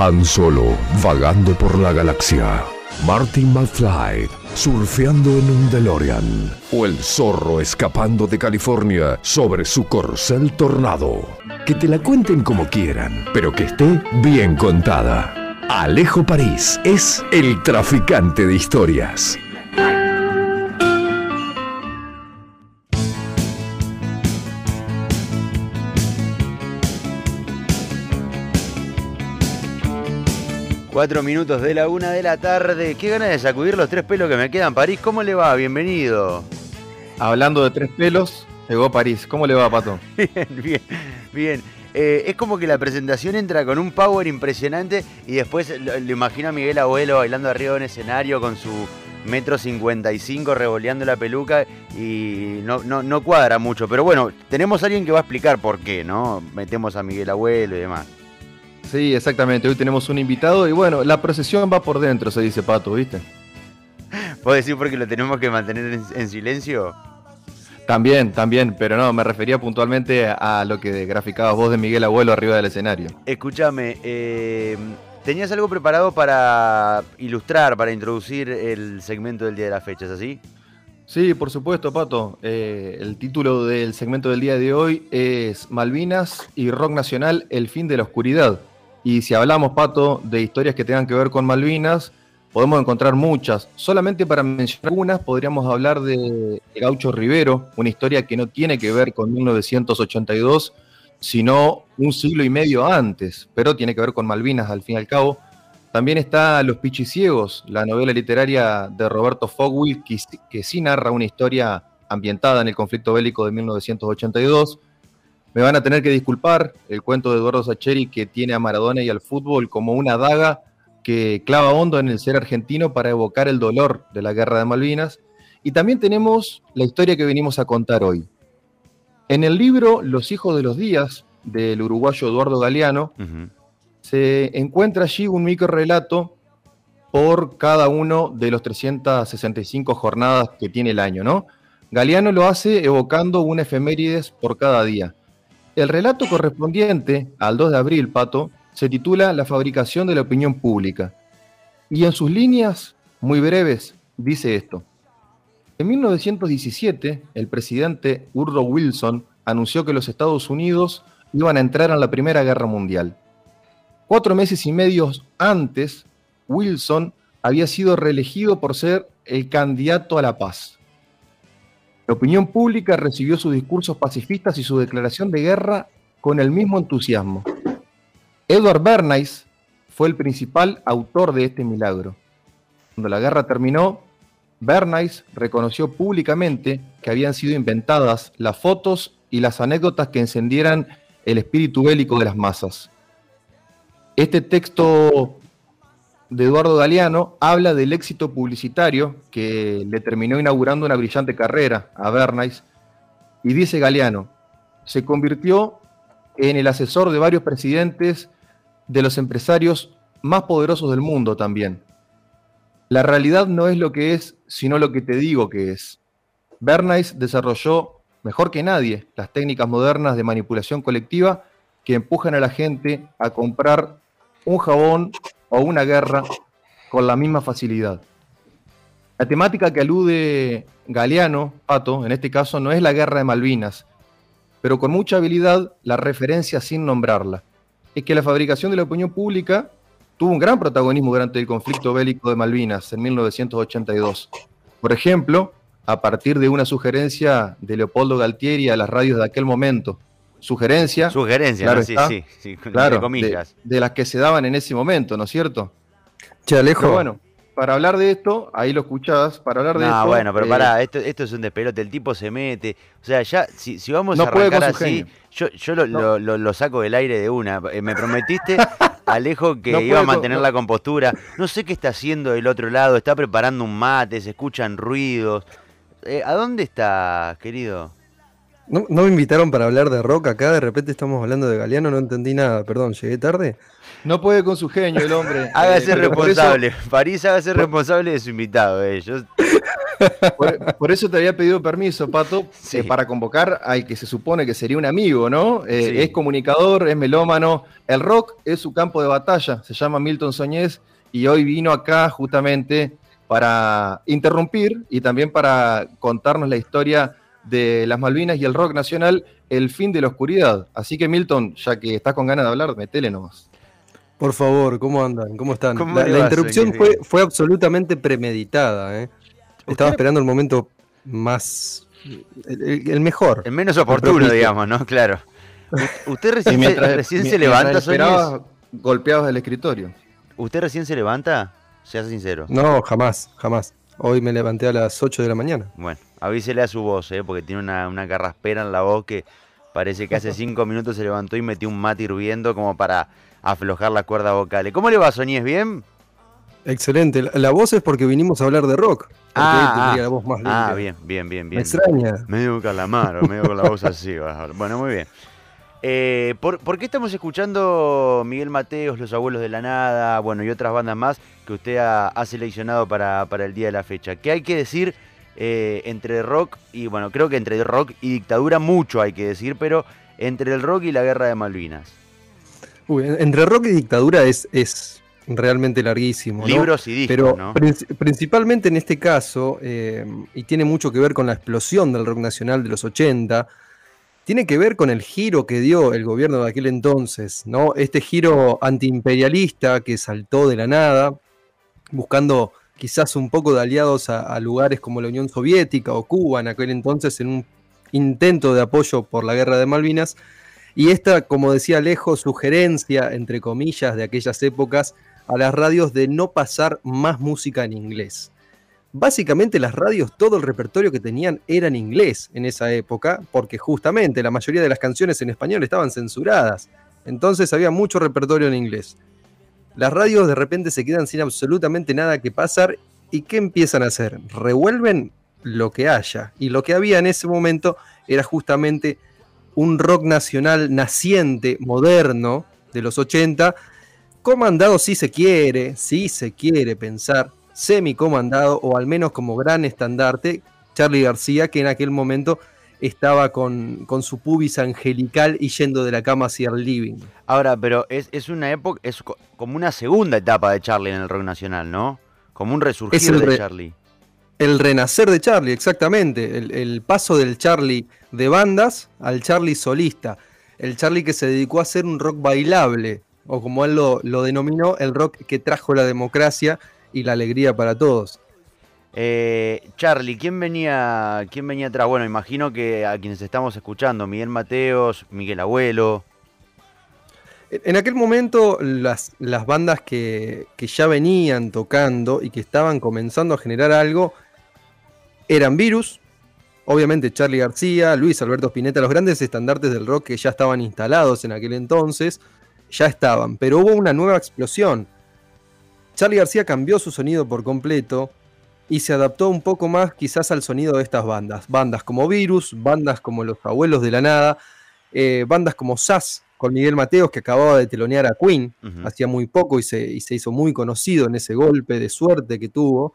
Han Solo vagando por la galaxia. Martin McFly surfeando en un DeLorean. O el zorro escapando de California sobre su corcel tornado. Que te la cuenten como quieran, pero que esté bien contada. Alejo París es el traficante de historias. Cuatro minutos de la una de la tarde. Qué ganas de sacudir los tres pelos que me quedan. París, ¿cómo le va? Bienvenido. Hablando de tres pelos, llegó París. ¿Cómo le va, Pato? Bien, bien, bien. Eh, es como que la presentación entra con un power impresionante y después lo, lo imagino a Miguel Abuelo bailando arriba de un escenario con su metro 55 revoleando la peluca y no, no, no cuadra mucho. Pero bueno, tenemos a alguien que va a explicar por qué, ¿no? Metemos a Miguel Abuelo y demás. Sí, exactamente. Hoy tenemos un invitado y bueno, la procesión va por dentro, se dice Pato, ¿viste? ¿Puedo decir porque lo tenemos que mantener en, en silencio? También, también, pero no, me refería puntualmente a lo que graficabas vos de Miguel Abuelo arriba del escenario. Escúchame, eh, tenías algo preparado para ilustrar, para introducir el segmento del día de la fecha, ¿es así? Sí, por supuesto, Pato. Eh, el título del segmento del día de hoy es Malvinas y Rock Nacional, el fin de la oscuridad. Y si hablamos, Pato, de historias que tengan que ver con Malvinas, podemos encontrar muchas. Solamente para mencionar algunas, podríamos hablar de Gaucho Rivero, una historia que no tiene que ver con 1982, sino un siglo y medio antes, pero tiene que ver con Malvinas al fin y al cabo. También está Los Pichiciegos, la novela literaria de Roberto Fogwill, que, que sí narra una historia ambientada en el conflicto bélico de 1982. Me van a tener que disculpar el cuento de Eduardo Sacheri que tiene a Maradona y al fútbol como una daga que clava hondo en el ser argentino para evocar el dolor de la guerra de Malvinas. Y también tenemos la historia que venimos a contar hoy. En el libro Los hijos de los días del uruguayo Eduardo Galeano, uh -huh. se encuentra allí un micro relato por cada uno de los 365 jornadas que tiene el año, ¿no? Galeano lo hace evocando una efemérides por cada día. El relato correspondiente al 2 de abril, Pato, se titula La fabricación de la opinión pública. Y en sus líneas, muy breves, dice esto. En 1917, el presidente Woodrow Wilson anunció que los Estados Unidos iban a entrar en la Primera Guerra Mundial. Cuatro meses y medio antes, Wilson había sido reelegido por ser el candidato a la paz. La opinión pública recibió sus discursos pacifistas y su declaración de guerra con el mismo entusiasmo. Edward Bernays fue el principal autor de este milagro. Cuando la guerra terminó, Bernays reconoció públicamente que habían sido inventadas las fotos y las anécdotas que encendieran el espíritu bélico de las masas. Este texto de Eduardo Galeano habla del éxito publicitario que le terminó inaugurando una brillante carrera a Bernays y dice Galeano, se convirtió en el asesor de varios presidentes de los empresarios más poderosos del mundo también. La realidad no es lo que es, sino lo que te digo que es. Bernays desarrolló, mejor que nadie, las técnicas modernas de manipulación colectiva que empujan a la gente a comprar un jabón o una guerra con la misma facilidad. La temática que alude Galeano, Pato, en este caso, no es la guerra de Malvinas, pero con mucha habilidad la referencia sin nombrarla. Es que la fabricación de la opinión pública tuvo un gran protagonismo durante el conflicto bélico de Malvinas en 1982. Por ejemplo, a partir de una sugerencia de Leopoldo Galtieri a las radios de aquel momento. Sugerencia. Sugerencia, claro ¿no? sí, está, sí, sí, claro, comillas. De, de, las que se daban en ese momento, ¿no es cierto? Che, Alejo. Pero bueno, para hablar de esto, ahí lo escuchabas, para hablar de no, esto. bueno, pero eh, pará, esto, esto es un despelote, el tipo se mete. O sea, ya, si, si vamos No a puede arrancar con su así, genio. yo, yo lo, No. lo, lo- lo saco del aire de una. Eh, Me prometiste, Alejo, que No iba a mantener no. la compostura. No sé qué está haciendo del otro lado, está preparando un mate, se escuchan ruidos. Eh, ¿A dónde está, querido? ¿No, no me invitaron para hablar de rock acá? De repente estamos hablando de Galeano, no entendí nada, perdón, llegué tarde. No puede con su genio el hombre. Hágase Eh, por eso- responsable. París hágase responsable de su invitado. eh. Yo Por, eso te había pedido permiso, Pato, eh, para convocar al que se supone que sería un amigo, ¿no? Eh, es comunicador, es melómano. El rock es su campo de batalla, se llama Milton Soñez y hoy vino acá justamente para interrumpir y también para contarnos la historia de las Malvinas y el rock nacional, el fin de la oscuridad. Así que Milton, ya que estás con ganas de hablar, metele nomás. Por favor, ¿cómo andan? ¿Cómo están? la, interrupción fue, fue, absolutamente premeditada. ¿eh? Estaba esperando el momento más. El, mejor. El menos oportuno, digamos, ¿no? Claro. ¿Usted recién, recién se levanta, esperaba golpeados del escritorio. ¿Usted recién se levanta? Sea sincero. No, jamás, jamás. Hoy me levanté a las 8 de la mañana. Bueno, avísele a su voz, ¿eh? porque tiene una, una carraspera en la voz que parece que hace 5 minutos se levantó y metió un mate hirviendo como para aflojar la cuerda vocal. ¿Cómo le va, Soñez? ¿Bien? Excelente. La, voz es porque vinimos a hablar de rock. Ah, ah, la voz más ah, bien, bien, bien, bien. Me extraña. Medio calamaro, medio con la voz así. Bueno, muy bien. Eh, ¿por, qué estamos escuchando Miguel Mateos, Los Abuelos de la Nada, bueno, y otras bandas más que usted ha, seleccionado para, el día de la fecha? ¿Qué hay que decir eh, entre rock y, bueno, creo que entre rock y dictadura mucho hay que decir, pero entre el rock y la guerra de Malvinas? entre rock y dictadura es, es realmente larguísimo. Libros y discos, Pero principalmente en este caso, eh, y tiene mucho que ver con la explosión del rock nacional de los 80, tiene que ver con el giro que dio el gobierno de aquel entonces, ¿no? Este giro antiimperialista que saltó de la nada, buscando quizás un poco de aliados a, lugares como la Unión Soviética o Cuba en aquel entonces en un intento de apoyo por la guerra de Malvinas. Y esta, como decía Alejo, sugerencia, entre comillas, de aquellas épocas a las radios de no pasar más música en inglés. Básicamente las radios, todo el repertorio que tenían era en inglés en esa época, porque justamente la mayoría de las canciones en español estaban censuradas. Entonces había mucho repertorio en inglés. Las radios de repente se quedan sin absolutamente nada que pasar y ¿qué empiezan a hacer? Revuelven lo que haya. Y lo que había en ese momento era justamente un rock nacional naciente, moderno, de los 80, comandado si se quiere, si se quiere pensar, semi-comandado o al menos como gran estandarte, Charlie García, que en aquel momento estaba con, con, su pubis angelical y yendo de la cama hacia el living. Ahora, pero es, es, una época, es como una segunda etapa de Charlie en el rock nacional, ¿no? Como un resurgir de Charlie. El renacer de Charlie, exactamente. El, el, paso del Charlie de bandas al Charlie solista. El Charlie que se dedicó a hacer un rock bailable, o como él lo, lo denominó, el rock que trajo la democracia y la alegría para todos. Eh, Charlie, ¿quién venía, ¿quién venía atrás? Bueno, imagino que a quienes estamos escuchando, Miguel Mateos, Miguel Abuelo. En aquel momento las, las bandas que, que, ya venían tocando y que estaban comenzando a generar algo eran Virus, obviamente Charlie García, Luis Alberto Spinetta, los grandes estandartes del rock que ya estaban instalados en aquel entonces, ya estaban, pero hubo una nueva explosión Charlie García cambió su sonido por completo y se adaptó un poco más quizás al sonido de estas bandas. Bandas como Virus, bandas como Los Abuelos de la Nada, eh, bandas como Sass con Miguel Mateos que acababa de telonear a Queen hacía muy poco y se, hizo muy conocido en ese golpe de suerte que tuvo.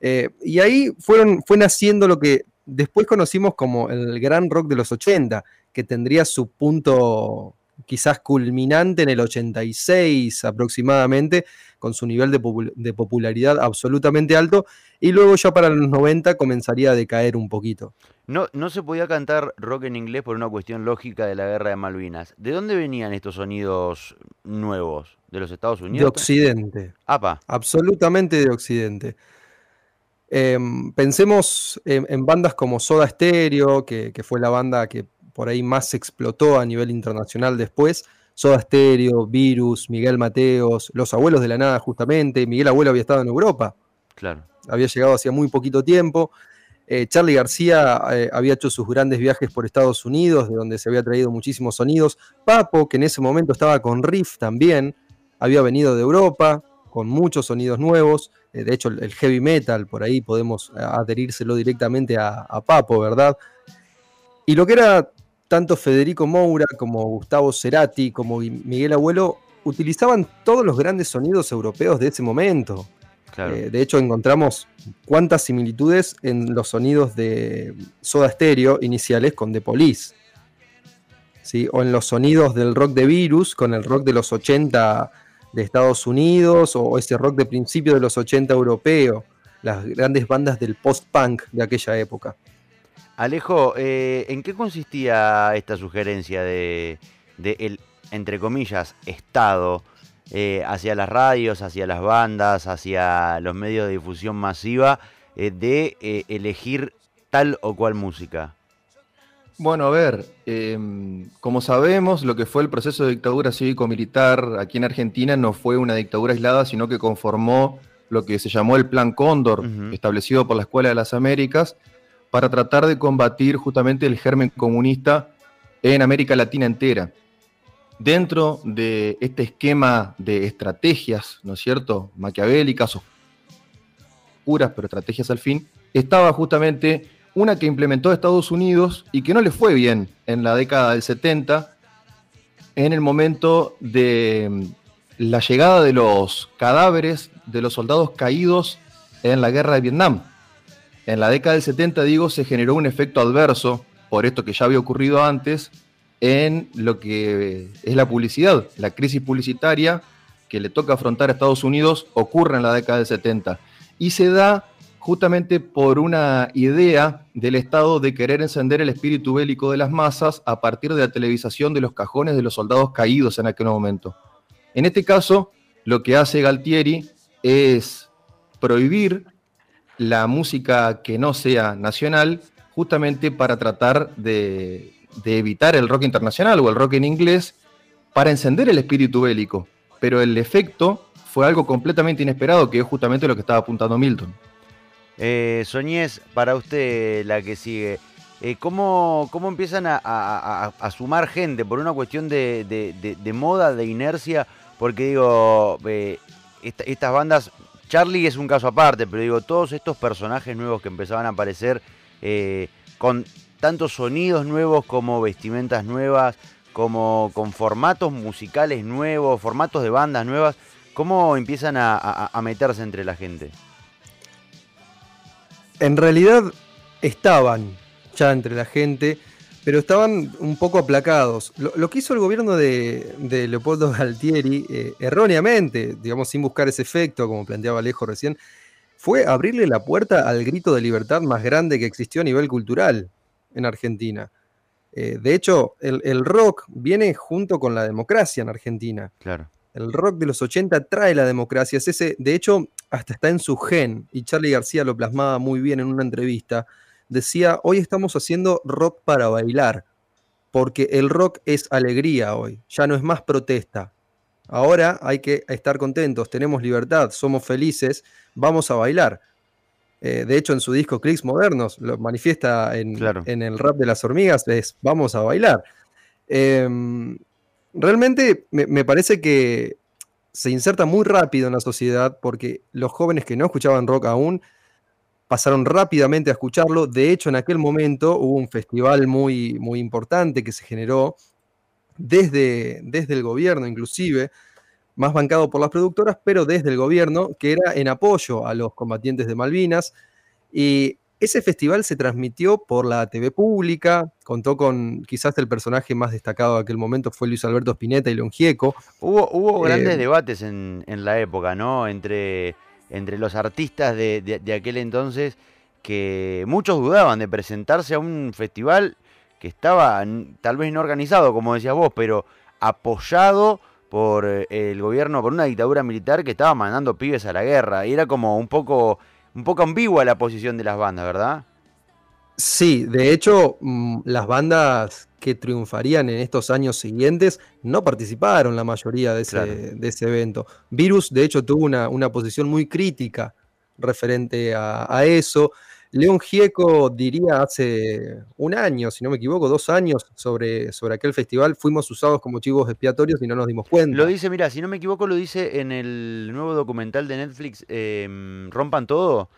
Eh, y ahí fueron, fue naciendo lo que después conocimos como el gran rock de los 80, que tendría su punto quizás culminante en el 86 aproximadamente, con su nivel de, popularidad absolutamente alto, y luego ya para los 90 comenzaría a decaer un poquito. No, no se podía cantar rock en inglés por una cuestión lógica de la guerra de Malvinas. ¿De dónde venían estos sonidos nuevos? ¿De los Estados Unidos? De Occidente. Apa. Absolutamente de Occidente. Em, pensemos en, bandas como Soda Stereo, que, que, fue la banda que por ahí más explotó a nivel internacional después. Soda Stereo, Virus, Miguel Mateos, Los Abuelos de la Nada, justamente. Miguel Abuelo había estado en Europa. Claro. Había llegado hacía muy poquito tiempo. Eh, Charlie García eh, había hecho sus grandes viajes por Estados Unidos, de donde se había traído muchísimos sonidos. Papo, que en ese momento estaba con Riff también, había venido de Europa con muchos sonidos nuevos. Eh, de hecho, el, heavy metal, por ahí podemos adherírselo directamente a, a Papo, ¿verdad? Y lo que era tanto Federico Moura como Gustavo Cerati, como Miguel Abuelo, utilizaban todos los grandes sonidos europeos de ese momento. Eh, de hecho, encontramos cuántas similitudes en los sonidos de Soda Stereo iniciales con The Police. ¿sí? O en los sonidos del rock de Virus con el rock de los 80 de Estados Unidos o ese rock de principio de los 80 europeo, las grandes bandas del post-punk de aquella época. Alejo, eh, ¿en qué consistía esta sugerencia de, el, entre comillas, Estado eh, hacia las radios, hacia las bandas, hacia los medios de difusión masiva, eh, de elegir tal o cual música? Bueno, a ver, em, como sabemos, lo que fue el proceso de dictadura cívico-militar aquí en Argentina no fue una dictadura aislada, sino que conformó lo que se llamó el Plan Cóndor, establecido por la Escuela de las Américas, para tratar de combatir justamente el germen comunista en América Latina entera. Dentro de este esquema de estrategias, ¿no es cierto?, maquiavélicas, oscuras, pero estrategias al fin, estaba justamente una que implementó Estados Unidos y que no le fue bien en la década del 70, en el momento de mm, la llegada de los cadáveres de los soldados caídos en la guerra de Vietnam. En la década del 70, digo, se generó un efecto adverso, por esto que ya había ocurrido antes, en lo que es la publicidad. La crisis publicitaria que le toca afrontar a Estados Unidos ocurre en la década del 70 y se da justamente por una idea del Estado de querer encender el espíritu bélico de las masas a partir de la televisación de los cajones de los soldados caídos en aquel momento. En este caso, lo que hace Galtieri es prohibir la música que no sea nacional, justamente para tratar de, de evitar el rock internacional o el rock en inglés, para encender el espíritu bélico. Pero el efecto fue algo completamente inesperado, que es justamente lo que estaba apuntando Milton. Eh, Soñez, para usted la que sigue, eh, ¿cómo, empiezan a, sumar gente? ¿Por una cuestión de, moda, de inercia? Porque digo, eh, estas bandas, Charlie es un caso aparte, pero digo, todos estos personajes nuevos que empezaban a aparecer eh, con tantos sonidos nuevos como vestimentas nuevas, como con formatos musicales nuevos, formatos de bandas nuevas, ¿cómo empiezan a meterse entre la gente? en realidad estaban ya entre la gente, pero estaban un poco aplacados. Lo, que hizo el gobierno de, Leopoldo Galtieri, eh, erróneamente, digamos, sin buscar ese efecto, como planteaba Alejo recién, fue abrirle la puerta al grito de libertad más grande que existió a nivel cultural en Argentina. Eh, de hecho, el, el, rock viene junto con la democracia en Argentina. Claro. El rock de los 80 trae la democracia. Es ese, de hecho, hasta está en su gen, y Charlie García lo plasmaba muy bien en una entrevista. Decía, hoy estamos haciendo rock para bailar, porque el rock es alegría hoy, ya no es más protesta. Ahora hay que estar contentos, tenemos libertad, somos felices, vamos a bailar. Eh, de hecho, en su disco Clicks Modernos lo manifiesta en, en, el rap de las hormigas, es vamos a bailar. Em, realmente me, parece que se inserta muy rápido en la sociedad porque los jóvenes que no escuchaban rock aún pasaron rápidamente a escucharlo. De hecho, en aquel momento hubo un festival muy, muy importante que se generó desde, desde el gobierno inclusive, más bancado por las productoras, pero desde el gobierno, que era en apoyo a los combatientes de Malvinas. Y ese festival se transmitió por la TV pública, contó con quizás el personaje más destacado de aquel momento fue Luis Alberto Spinetta y León Gieco. Hubo, hubo grandes eh, debates en, la época, ¿no? Entre, entre los artistas de, aquel entonces que muchos dudaban de presentarse a un festival que estaba tal vez no organizado, como decías vos, pero apoyado por eh, el gobierno, por una dictadura militar que estaba mandando pibes a la guerra. Y era como un poco un poco ambigua la posición de las bandas, ¿verdad? Sí, de hecho, mm, las bandas que triunfarían en estos años siguientes no participaron la mayoría de ese, evento. Virus, de hecho, tuvo una, una posición muy crítica referente a, a eso. León Gieco diría hace un año, si no me equivoco, dos años sobre, sobre aquel festival, fuimos usados como chivos expiatorios y no nos dimos cuenta. Lo dice, mira, si no me equivoco, lo dice en el nuevo documental de Netflix, em, Rompan Todo.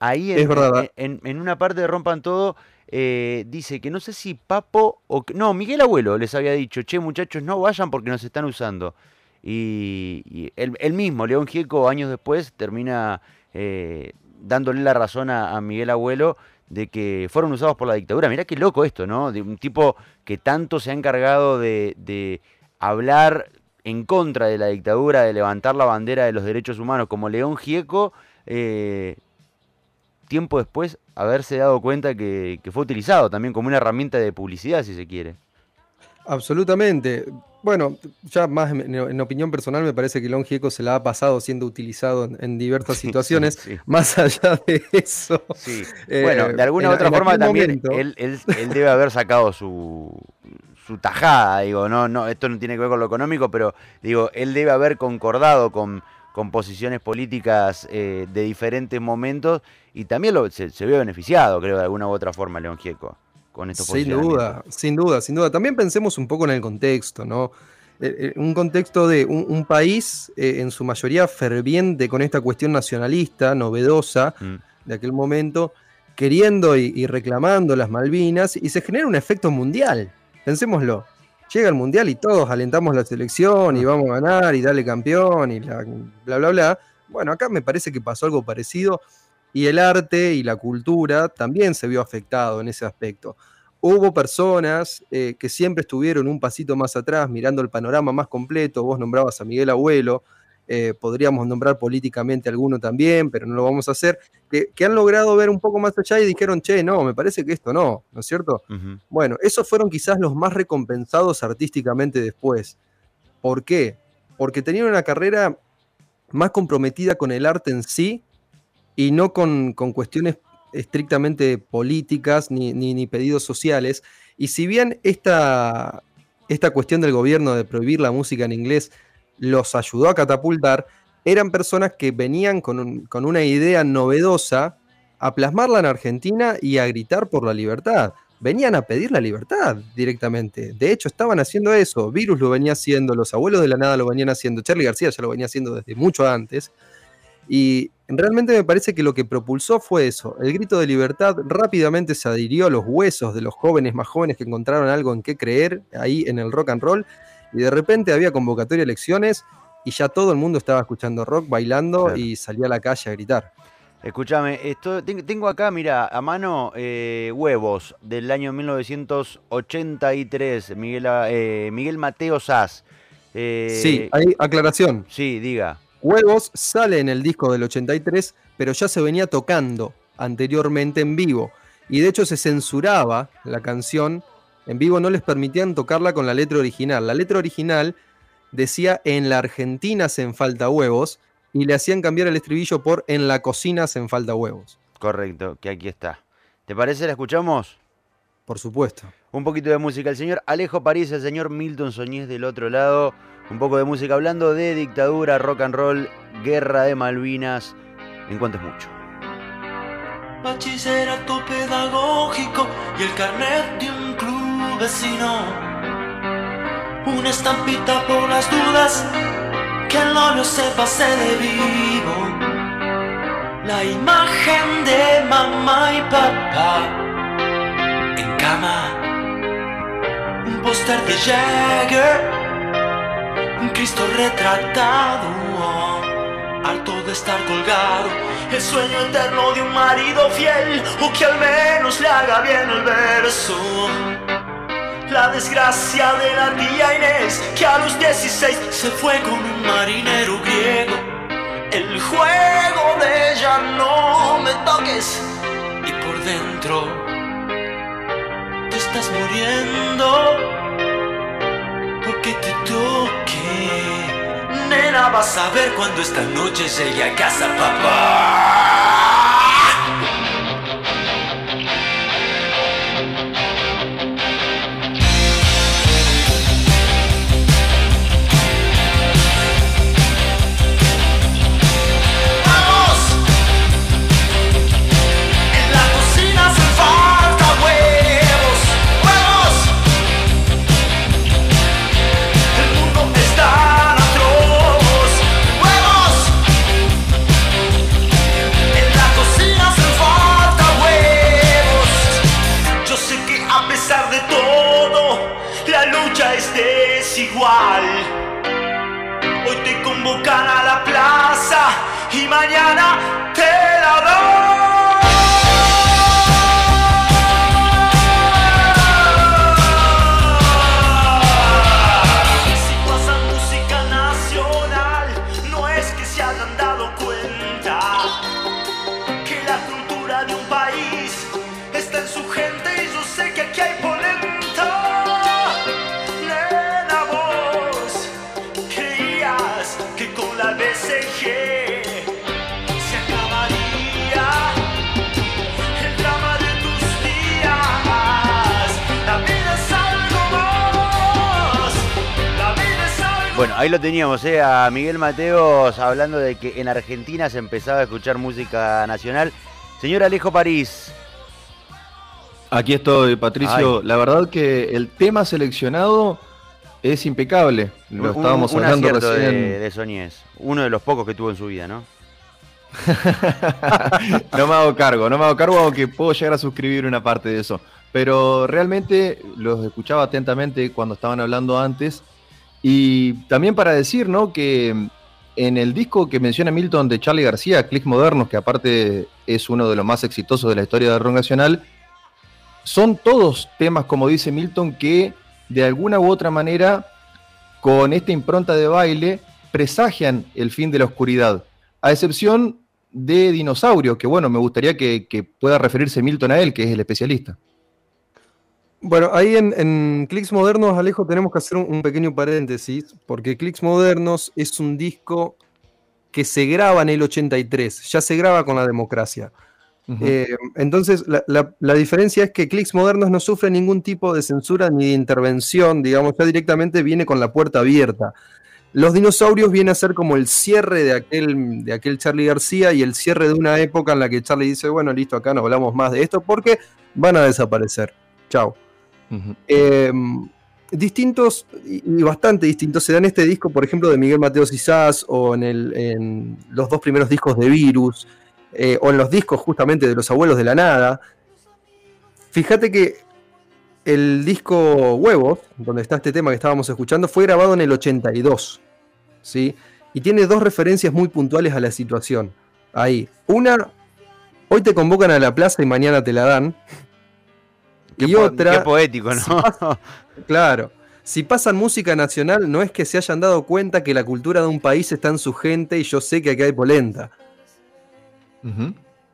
Ahí en, en, una parte de Rompan Todo eh, dice que no sé si Papo o... No, Miguel Abuelo les había dicho, che muchachos, no vayan porque nos están usando. y, el, mismo, León Gieco, años después, termina eh, dándole la razón a, Miguel Abuelo de que fueron usados por la dictadura. Mirá qué loco esto, ¿no? De un tipo que tanto se ha encargado de, hablar en contra de la dictadura, de levantar la bandera de los derechos humanos, como León Gieco, eh, tiempo después haberse dado cuenta que, fue utilizado también como una herramienta de publicidad, si se quiere. Absolutamente. Bueno, ya más en, opinión personal me parece que León Gieco se la ha pasado siendo utilizado en, diversas situaciones. Más allá de eso. Eh, bueno, de alguna u otra forma también él, debe haber sacado su, su tajada, digo, no, no, esto no tiene que ver con lo económico, pero digo, él debe haber concordado con, con posiciones políticas eh, de diferentes momentos y también lo, se, ve beneficiado, creo, de alguna u otra forma, León Gieco, con estos Sin duda, sin duda, sin duda. También pensemos un poco en el contexto, ¿no? Eh, eh, un contexto de un, país en su mayoría ferviente con esta cuestión nacionalista, novedosa, mm. de aquel momento, queriendo y reclamando las Malvinas, y se genera un efecto mundial. Pensémoslo llega el mundial y todos alentamos la selección y vamos a ganar y dale campeón y bla, bla, bla. Bueno, acá me parece que pasó algo parecido y el arte y la cultura también se vio afectado en ese aspecto. Hubo personas eh, que siempre estuvieron un pasito más atrás, mirando el panorama más completo. Vos nombrabas a Miguel Abuelo, eh, podríamos nombrar políticamente alguno también, pero no lo vamos a hacer, que, han logrado ver un poco más allá y dijeron, che, no, me parece que esto no, ¿no es cierto? Bueno, esos fueron quizás los más recompensados artísticamente después. ¿Por qué? Porque tenían una carrera más comprometida con el arte en sí y no con, cuestiones estrictamente políticas ni, ni, pedidos sociales. Y si bien esta, esta cuestión del gobierno de prohibir la música en inglés los ayudó a catapultar, eran personas que venían con, una idea novedosa a plasmarla en Argentina y a gritar por la libertad. Venían a pedir la libertad directamente. De hecho, estaban haciendo eso. Virus lo venía haciendo, los abuelos de la nada lo venían haciendo, Charlie García ya lo venía haciendo desde mucho antes. Y realmente me parece que lo que propulsó fue eso. El grito de libertad rápidamente se adhirió a los huesos de los jóvenes más jóvenes que encontraron algo en qué creer ahí en el rock and roll y de repente había convocatoria de elecciones y ya todo el mundo estaba escuchando rock, bailando y salía a la calle a gritar. Escúchame, esto, tengo acá, mira, a mano eh, Huevos del año 1983, Miguel, eh, Miguel Mateo Sass. Eh, sí, hay aclaración. Sí, diga. Huevos sale en el disco del 83, pero ya se venía tocando anteriormente en vivo. Y de hecho se censuraba la canción en vivo no les permitían tocarla con la letra original. La letra original decía en la Argentina se falta huevos y le hacían cambiar el estribillo por en la cocina se falta huevos. Correcto, que aquí está. ¿Te parece? ¿La escuchamos? Por supuesto. Un poquito de música. El señor Alejo París, el señor Milton Soñés del otro lado. Un poco de música hablando de dictadura, rock and roll, guerra de Malvinas. En cuanto es mucho. Bachillerato pedagógico y el carnet de un club vecino. Una estampita por las dudas, que el novio se pase de vivo. La imagen de mamá y papá en cama. Un póster de Jagger, un Cristo retratado, harto de estar colgado. El sueño eterno de un marido fiel, o que al menos le haga bien el verso. La desgracia de la tía Inés, que a los 16 se fue con un marinero griego. El juego de ella no me toques y por dentro te estás muriendo porque te toque. Nena, vas a ver cuando esta noche llegue a casa, papá. Bueno, ahí lo teníamos, ¿eh? a Miguel Mateos hablando de que en Argentina se empezaba a escuchar música nacional. Señor Alejo París, Aquí estoy, Patricio. Ay. La verdad que el tema seleccionado es impecable. Lo un- estábamos un hablando recién. de, de. Uno de los pocos que tuvo en su vida, ¿no? no me hago cargo, no me hago cargo, aunque puedo llegar a suscribir una parte de eso. Pero realmente los escuchaba atentamente cuando estaban hablando antes. Y también para decir, ¿no? Que en el disco que menciona Milton de Charlie García, Clicks Modernos, que aparte es uno de los más exitosos de la historia del rock nacional, son todos temas, como dice Milton, que de alguna u otra manera, con esta impronta de baile, presagian el fin de la oscuridad. A excepción de Dinosaurio, que bueno, me gustaría que pueda referirse Milton a él, que es el especialista. Bueno, ahí en, en Clicks Modernos, Alejo, tenemos que hacer un, un pequeño paréntesis, porque Clicks Modernos es un disco que se graba en el 83, ya se graba con la democracia. Eh, entonces, la, la- la diferencia es que Clicks Modernos no sufre ningún tipo de censura ni de intervención, digamos, ya directamente viene con la puerta abierta. Los dinosaurios viene a ser como el cierre de aquel, de aquel Charlie García y el cierre de una época en la que Charlie dice, bueno, listo, acá no hablamos más de esto porque van a desaparecer. Chao. Eh, distintos y bastante distintos se dan este disco, por ejemplo, de Miguel Mateos Isás o en, el- en los dos primeros discos de Virus eh, o en los discos justamente de los abuelos de la nada. Fíjate que el disco Huevos, donde está este tema que estábamos escuchando, fue grabado en el 82. ¿sí? Y tiene dos referencias muy puntuales a la situación. Ahí. Una, hoy te convocan a la plaza y mañana te la dan. Qué y otra, Qué poético, ¿no? Claro. Si pasan música nacional, no es que se hayan dado cuenta que la cultura de un país está en su gente y yo sé que aquí hay polenta.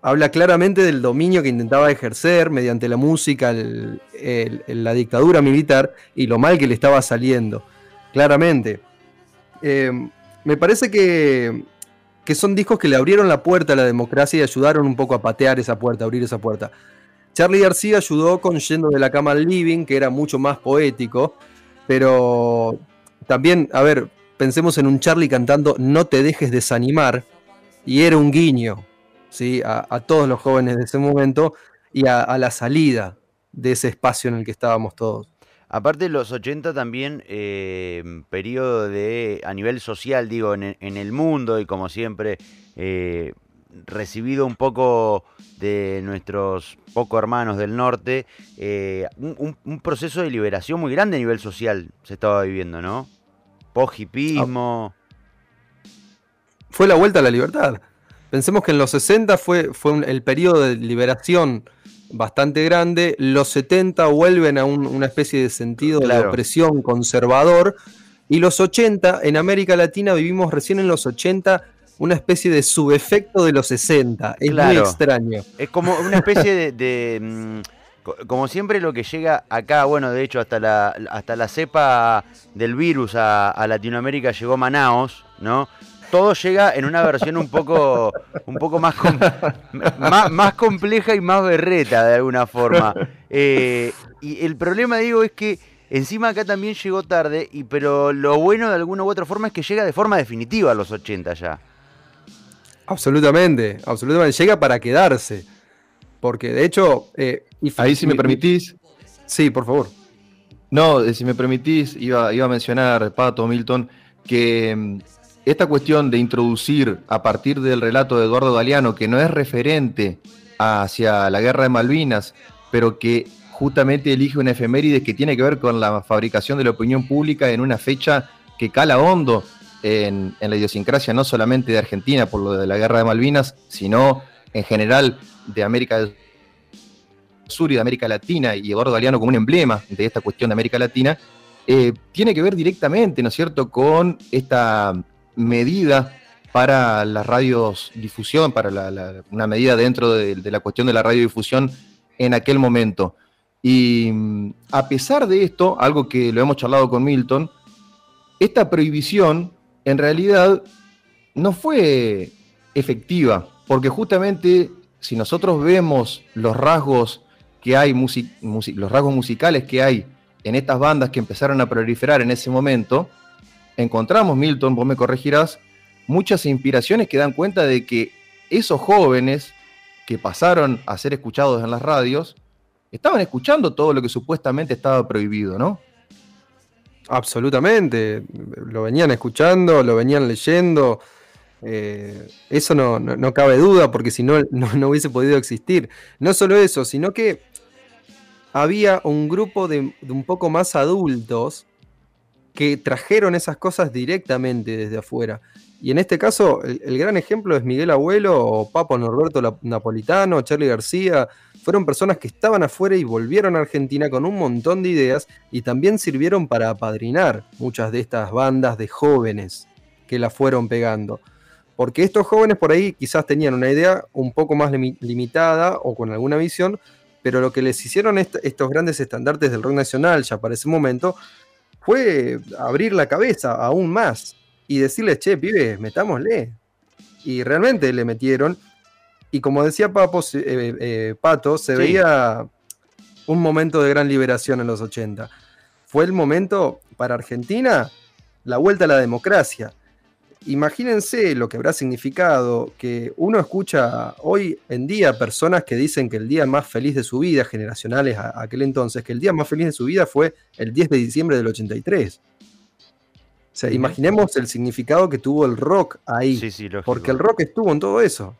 Habla claramente del dominio que intentaba ejercer mediante la música el- el- el- la dictadura militar y lo mal que le estaba saliendo. Claramente. Eh, me parece que, que son discos que le abrieron la puerta a la democracia y ayudaron un poco a patear esa puerta, a abrir esa puerta. Charlie García ayudó con Yendo de la cama al living, que era mucho más poético, pero también, a ver, pensemos en un Charlie cantando No te dejes desanimar, y era un guiño ¿sí? a, todos los jóvenes de ese momento y a, la salida de ese espacio en el que estábamos todos. Aparte los 80 también, eh, periodo de, a nivel social, digo, en, en el mundo y como siempre, eh, recibido un poco de nuestros poco hermanos del norte, eh, un, proceso de liberación muy grande a nivel social se estaba viviendo, ¿no? Post-hipismo. Fue la vuelta a la libertad. Pensemos que en los 60 fue, fue un- el periodo de liberación bastante grande, los 70 vuelven a un- una especie de sentido de Claro. opresión conservador, y los 80, en América Latina vivimos recién en los 80 una especie de subefecto de los 60. Es muy extraño. Es como una especie de, de, mm, co- como siempre lo que llega acá, bueno, de hecho hasta la, hasta la cepa del virus a, a Latinoamérica llegó Manaos, ¿no? Todo llega en una versión un poco, un poco más, com- más, más compleja y más berreta de alguna forma. Eh, y el problema, digo, es que encima acá también llegó tarde, y, pero lo bueno de alguna u otra forma es que llega de forma definitiva a los 80 ya. Absolutamente, absolutamente. Llega para quedarse. Porque de hecho. eh, Ahí si me mi- permitís, Sí, por favor. No, eh, si me permitís, iba, iba a mencionar, Pato, Milton, que mm, esta cuestión de introducir a partir del relato de Eduardo Galeano, que no es referente hacia la guerra de Malvinas, pero que justamente elige una efeméride que tiene que ver con la fabricación de la opinión pública en una fecha que cala hondo en, la idiosincrasia no solamente de Argentina por lo de la guerra de Malvinas, sino en general de América del Sur y de América Latina, y Eduardo Galeano como un emblema de esta cuestión de América Latina, eh, tiene que ver directamente, ¿no es cierto?, con esta medida para las radios difusión, para una medida dentro de, de, la cuestión de la radiodifusión en aquel momento. Y mm, a pesar de esto, algo que lo hemos charlado con Milton, esta prohibición en realidad no fue efectiva, porque justamente si nosotros vemos los rasgos que hay, los rasgos musicales que hay en estas bandas que empezaron a proliferar en ese momento, encontramos, Milton, vos me corregirás, muchas inspiraciones que dan cuenta de que esos jóvenes que pasaron a ser escuchados en las radios, estaban escuchando todo lo que supuestamente estaba prohibido, ¿no? Absolutamente, lo venían escuchando, lo venían leyendo, eh, eso no, cabe duda porque si no, no, hubiese podido existir. No solo eso, sino que había un grupo de, un poco más adultos que trajeron esas cosas directamente desde afuera. Y en este caso, el, gran ejemplo es Miguel Abuelo o Papo Norberto Napolitano, Charlie García. Fueron personas que estaban afuera y volvieron a Argentina con un montón de ideas y también sirvieron para apadrinar muchas de estas bandas de jóvenes que la fueron pegando. Porque estos jóvenes por ahí quizás tenían una idea un poco más limitada o con alguna visión, pero lo que les hicieron estos grandes estandartes del rock nacional ya para ese momento fue abrir la cabeza aún más y decirles, che, pibe, metámosle. Y realmente le metieron. Y como decía Papo, eh, eh, Pato, se veía un momento de gran liberación en los 80. Fue el momento para Argentina, la vuelta a la democracia imagínense lo que habrá significado que uno escucha hoy en día personas que dicen que el día más feliz de su vida, generacionales a, aquel entonces, que el día más feliz de su vida fue el 10 de diciembre del 83. O sea, imaginemos el significado que tuvo el rock ahí. Sí, sí, porque el rock estuvo en todo eso.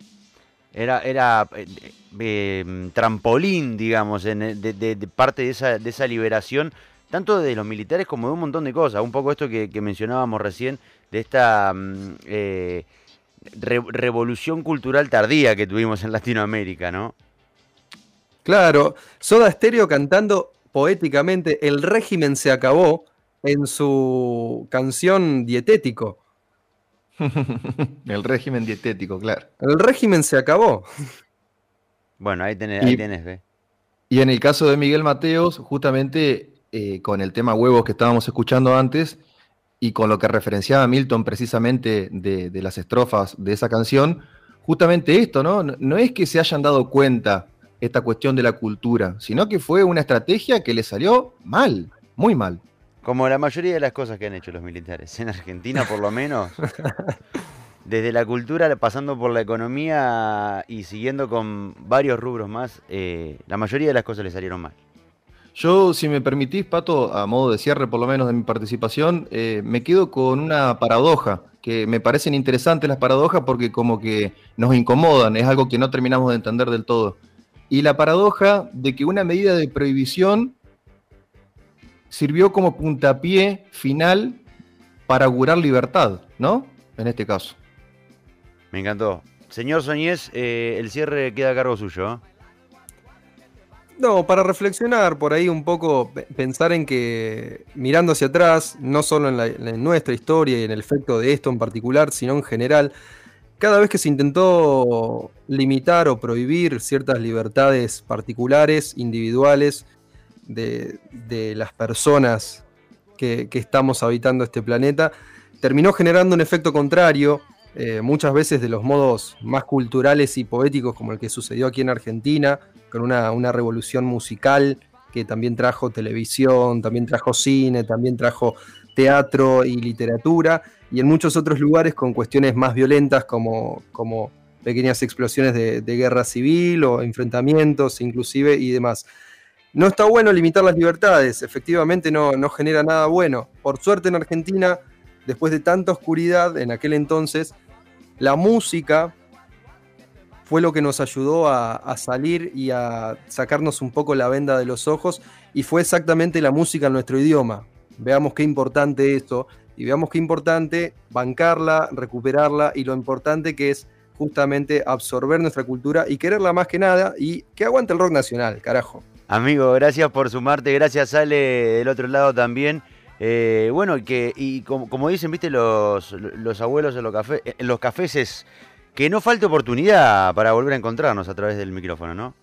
Era, era eh, eh, trampolín, digamos, de, parte de esa, de esa liberación, tanto de los militares como de un montón de cosas. Un poco esto que mencionábamos recién, de esta mm, eh, revolución cultural tardía que tuvimos en Latinoamérica, ¿no? Claro, Soda Stereo cantando poéticamente El régimen se acabó en su canción Dietético. El régimen dietético, claro. El régimen se acabó. Bueno, ahí tenés, ahí tenés, ve. Y en el caso de Miguel Mateos, justamente eh, con el tema huevos que estábamos escuchando antes, y con lo que referenciaba Milton precisamente de, las estrofas de esa canción, justamente esto, ¿no? ¿no? es que se hayan dado cuenta esta cuestión de la cultura, sino que fue una estrategia que le salió mal, muy mal. Como la mayoría de las cosas que han hecho los militares, en Argentina por lo menos, desde la cultura pasando por la economía y siguiendo con varios rubros más, eh, la mayoría de las cosas le salieron mal. Yo, si me permitís, Pato, a modo de cierre por lo menos de mi participación, eh, me quedo con una paradoja, que me parecen interesantes las paradojas porque como que nos incomodan, es algo que no terminamos de entender del todo. Y la paradoja de que una medida de prohibición sirvió como puntapié final para augurar libertad, ¿no? En este caso. Me encantó. Señor Soñez, eh, el cierre queda a cargo suyo. ¿eh? No, para reflexionar por ahí un poco, pensar en que mirando hacia atrás, no solo en, nuestra historia y en el efecto de esto en particular, sino en general, cada vez que se intentó limitar o prohibir ciertas libertades particulares, individuales, de, las personas que, estamos habitando este planeta, terminó generando un efecto contrario, eh, muchas veces de los modos más culturales y poéticos como el que sucedió aquí en Argentina, con una, revolución musical que también trajo televisión, también trajo cine, también trajo teatro y literatura, y en muchos otros lugares con cuestiones más violentas como, como pequeñas explosiones de, guerra civil o enfrentamientos inclusive y demás. No está bueno limitar las libertades, efectivamente no, no genera nada bueno. Por suerte en Argentina, después de tanta oscuridad en aquel entonces, la música fue lo que nos ayudó a, salir y a sacarnos un poco la venda de los ojos y fue exactamente la música en nuestro idioma. Veamos qué importante esto, y veamos qué importante bancarla, recuperarla y lo importante que es justamente absorber nuestra cultura y quererla más que nada y que aguante el rock nacional, carajo. Amigo, gracias por sumarte, gracias Ale del otro lado también. Eh, bueno, que, y como, dicen, viste, los, los abuelos en los, cafés, los cafés es que no falte oportunidad para volver a encontrarnos a través del micrófono, ¿no?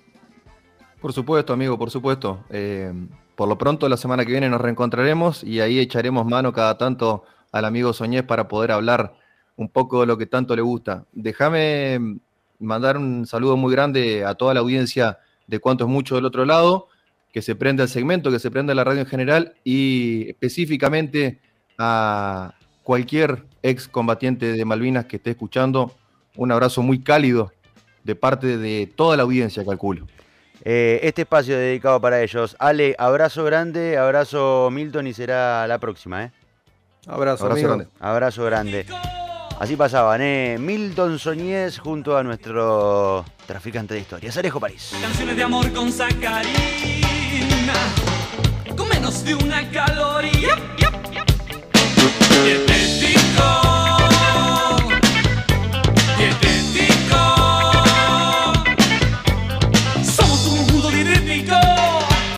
Por supuesto, amigo, por supuesto. Eh, por lo pronto, la semana que viene nos reencontraremos y ahí echaremos mano cada tanto al amigo Soñés para poder hablar un poco de lo que tanto le gusta. Déjame mandar un saludo muy grande a toda la audiencia de Cuánto es Mucho del otro lado, que se prenda el segmento, que se prenda la radio en general y específicamente a cualquier ex combatiente de Malvinas que esté escuchando. Un abrazo muy cálido de parte de toda la audiencia, calculo. Eh, este espacio dedicado para ellos. Ale, abrazo grande, abrazo Milton y será la próxima, ¿eh? Abrazo, abrazo grande. Abrazo grande. Así pasaban, ¿eh? Milton Soñez junto a nuestro traficante de historias, Alejo París. Canciones de amor con sacarina, con menos de una caloría. Dietético, dietético.